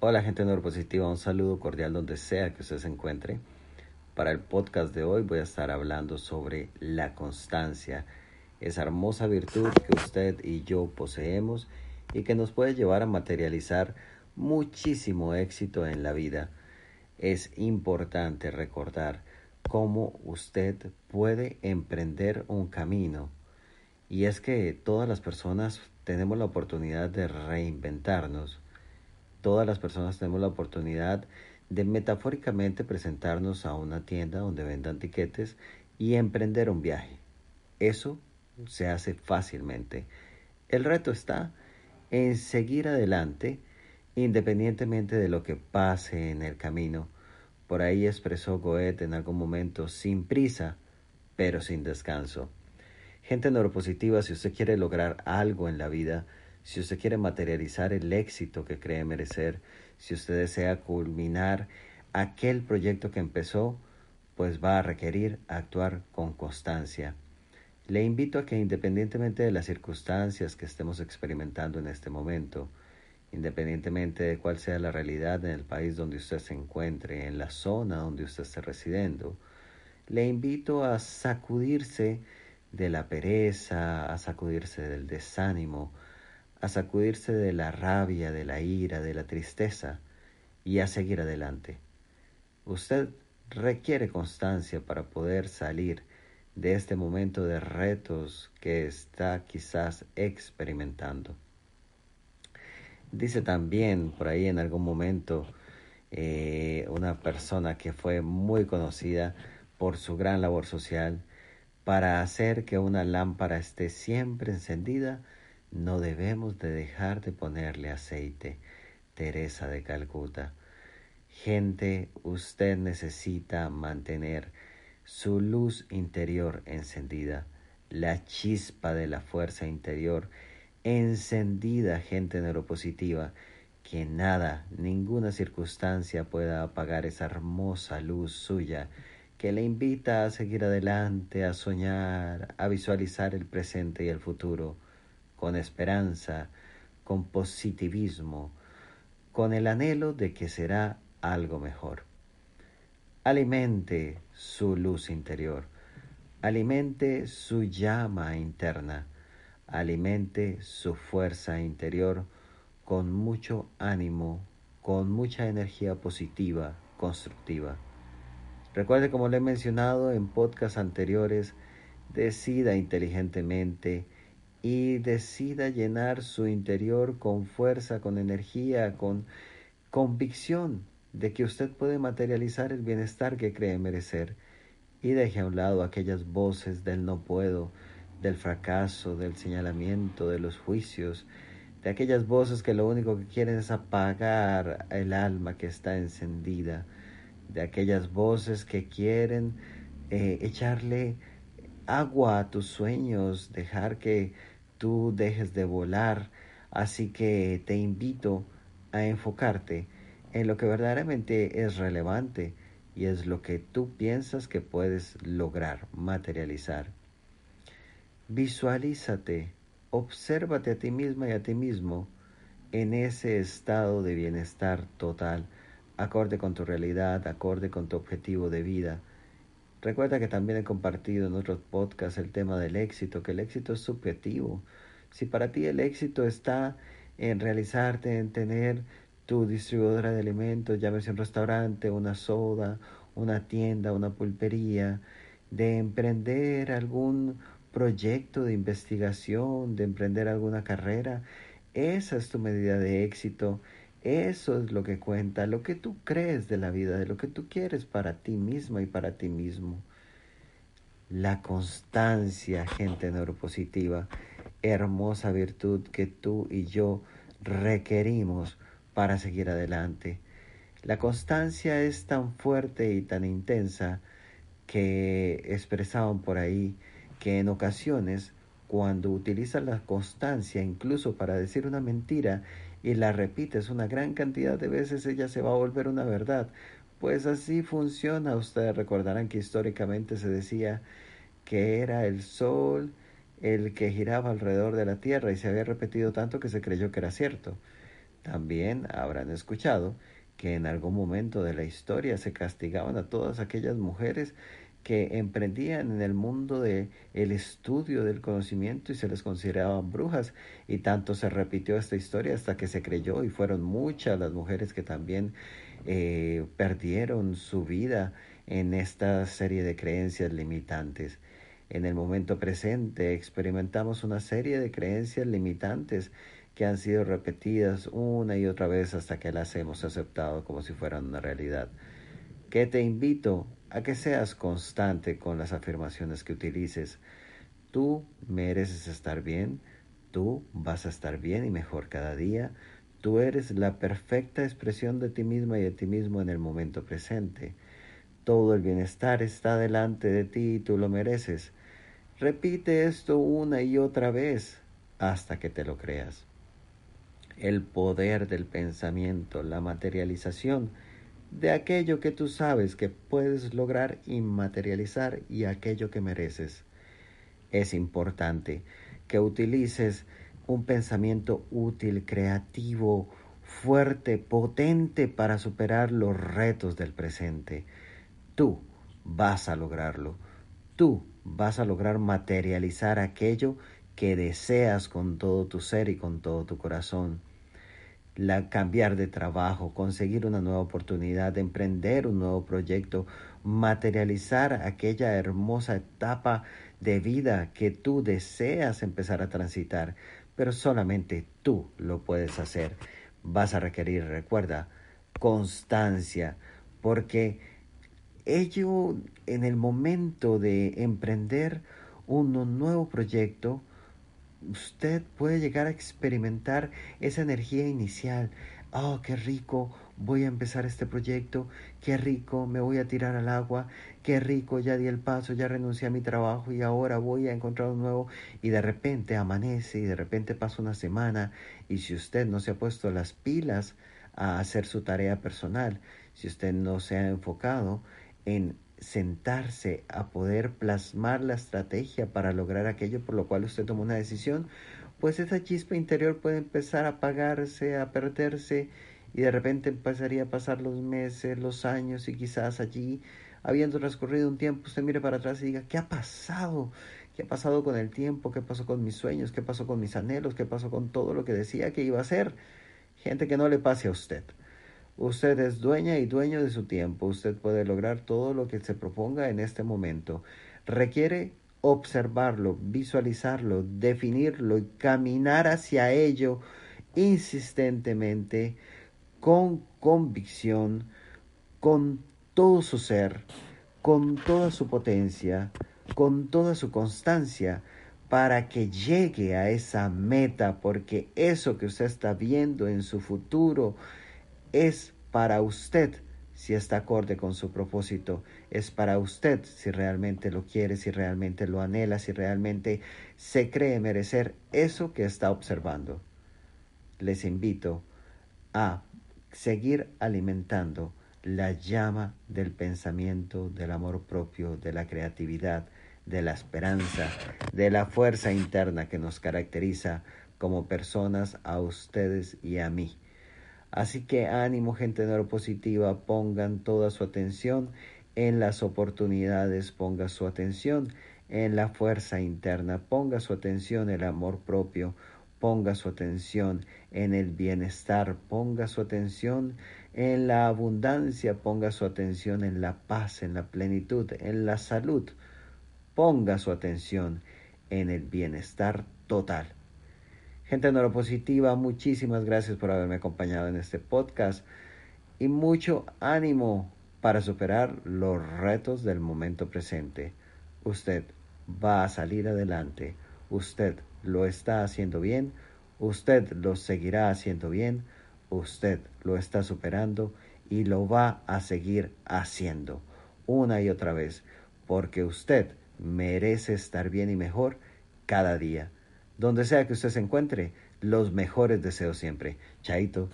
Hola gente neuropositiva, un saludo cordial donde sea que usted se encuentre. Para el podcast de hoy voy a estar hablando sobre la constancia, esa hermosa virtud que usted y yo poseemos y que nos puede llevar a materializar muchísimo éxito en la vida. Es importante recordar cómo usted puede emprender un camino. Y es que todas las personas tenemos la oportunidad de reinventarnos todas las personas tenemos la oportunidad de metafóricamente presentarnos a una tienda donde vendan tiquetes y emprender un viaje. Eso se hace fácilmente. El reto está en seguir adelante independientemente de lo que pase en el camino. Por ahí expresó Goethe en algún momento, sin prisa, pero sin descanso. Gente neuropositiva, si usted quiere lograr algo en la vida, si usted quiere materializar el éxito que cree merecer, si usted desea culminar aquel proyecto que empezó, pues va a requerir actuar con constancia. Le invito a que independientemente de las circunstancias que estemos experimentando en este momento, independientemente de cuál sea la realidad en el país donde usted se encuentre, en la zona donde usted esté residiendo, le invito a sacudirse de la pereza, a sacudirse del desánimo, a sacudirse de la rabia, de la ira, de la tristeza y a seguir adelante. Usted requiere constancia para poder salir de este momento de retos que está quizás experimentando. Dice también por ahí en algún momento eh, una persona que fue muy conocida por su gran labor social para hacer que una lámpara esté siempre encendida no debemos de dejar de ponerle aceite. Teresa de Calcuta. Gente, usted necesita mantener su luz interior encendida, la chispa de la fuerza interior encendida, gente neuropositiva, que nada, ninguna circunstancia pueda apagar esa hermosa luz suya que le invita a seguir adelante, a soñar, a visualizar el presente y el futuro con esperanza, con positivismo, con el anhelo de que será algo mejor. Alimente su luz interior, alimente su llama interna, alimente su fuerza interior con mucho ánimo, con mucha energía positiva, constructiva. Recuerde, como le he mencionado en podcasts anteriores, decida inteligentemente y decida llenar su interior con fuerza, con energía, con convicción de que usted puede materializar el bienestar que cree merecer. Y deje a un lado aquellas voces del no puedo, del fracaso, del señalamiento, de los juicios, de aquellas voces que lo único que quieren es apagar el alma que está encendida, de aquellas voces que quieren eh, echarle agua a tus sueños, dejar que tú dejes de volar. Así que te invito a enfocarte en lo que verdaderamente es relevante y es lo que tú piensas que puedes lograr, materializar. Visualízate, obsérvate a ti misma y a ti mismo en ese estado de bienestar total, acorde con tu realidad, acorde con tu objetivo de vida, Recuerda que también he compartido en otros podcasts el tema del éxito, que el éxito es subjetivo. Si para ti el éxito está en realizarte, en tener tu distribuidora de alimentos, llámese un restaurante, una soda, una tienda, una pulpería, de emprender algún proyecto de investigación, de emprender alguna carrera, esa es tu medida de éxito eso es lo que cuenta, lo que tú crees de la vida, de lo que tú quieres para ti misma y para ti mismo. La constancia, gente neuropositiva, hermosa virtud que tú y yo requerimos para seguir adelante. La constancia es tan fuerte y tan intensa que expresaban por ahí que en ocasiones cuando utilizas la constancia incluso para decir una mentira y la repites una gran cantidad de veces, ella se va a volver una verdad. Pues así funciona. Ustedes recordarán que históricamente se decía que era el sol el que giraba alrededor de la Tierra y se había repetido tanto que se creyó que era cierto. también habrán escuchado que en algún momento de la historia se castigaban a todas aquellas mujeres que emprendían en el mundo de el estudio del conocimiento y se les consideraban brujas y tanto se repitió esta historia hasta que se creyó y fueron muchas las mujeres que también eh, perdieron su vida en esta serie de creencias limitantes. En el momento presente experimentamos una serie de creencias limitantes que han sido repetidas una y otra vez hasta que las hemos aceptado como si fueran una realidad. Que te invito a que seas constante con las afirmaciones que utilices. Tú mereces estar bien, tú vas a estar bien y mejor cada día, tú eres la perfecta expresión de ti misma y de ti mismo en el momento presente. Todo el bienestar está delante de ti y tú lo mereces. Repite esto una y otra vez hasta que te lo creas. El poder del pensamiento, la materialización, de aquello que tú sabes que puedes lograr y materializar y aquello que mereces. Es importante que utilices un pensamiento útil, creativo, fuerte, potente para superar los retos del presente. Tú vas a lograrlo. Tú vas a lograr materializar aquello que deseas con todo tu ser y con todo tu corazón la, cambiar de trabajo, conseguir una nueva oportunidad, emprender un nuevo proyecto, materializar aquella hermosa etapa de vida que tú deseas empezar a transitar, pero solamente tú lo puedes hacer. Vas a requerir, recuerda, constancia, porque ello en el momento de emprender un nuevo proyecto, usted puede llegar a experimentar esa energía inicial. Oh, qué rico, voy a empezar este proyecto, qué rico, me voy a tirar al agua, qué rico, ya di el paso, ya renuncié a mi trabajo y ahora voy a encontrar un nuevo y de repente amanece y de repente pasa una semana y si usted no se ha puesto las pilas a hacer su tarea personal, si usted no se ha enfocado en sentarse a poder plasmar la estrategia para lograr aquello por lo cual usted tomó una decisión, pues esa chispa interior puede empezar a apagarse, a perderse y de repente empezaría a pasar los meses, los años y quizás allí, habiendo transcurrido un tiempo, usted mire para atrás y diga, ¿qué ha pasado? ¿Qué ha pasado con el tiempo? ¿Qué pasó con mis sueños? ¿Qué pasó con mis anhelos? ¿Qué pasó con todo lo que decía que iba a hacer? Gente que no le pase a usted. Usted es dueña y dueño de su tiempo. Usted puede lograr todo lo que se proponga en este momento. Requiere observarlo, visualizarlo, definirlo y caminar hacia ello insistentemente, con convicción, con todo su ser, con toda su potencia, con toda su constancia, para que llegue a esa meta, porque eso que usted está viendo en su futuro, es para usted si está acorde con su propósito, es para usted si realmente lo quiere, si realmente lo anhela, si realmente se cree merecer eso que está observando. Les invito a seguir alimentando la llama del pensamiento, del amor propio, de la creatividad, de la esperanza, de la fuerza interna que nos caracteriza como personas a ustedes y a mí. Así que ánimo gente neuropositiva, pongan toda su atención en las oportunidades, ponga su atención en la fuerza interna, ponga su atención en el amor propio, ponga su atención en el bienestar, ponga su atención en la abundancia, ponga su atención en la paz, en la plenitud, en la salud, ponga su atención en el bienestar total. Gente neuropositiva, muchísimas gracias por haberme acompañado en este podcast y mucho ánimo para superar los retos del momento presente. Usted va a salir adelante. Usted lo está haciendo bien. Usted lo seguirá haciendo bien. Usted lo está superando y lo va a seguir haciendo una y otra vez porque usted merece estar bien y mejor cada día. Donde sea que usted se encuentre, los mejores deseos siempre. Chaito.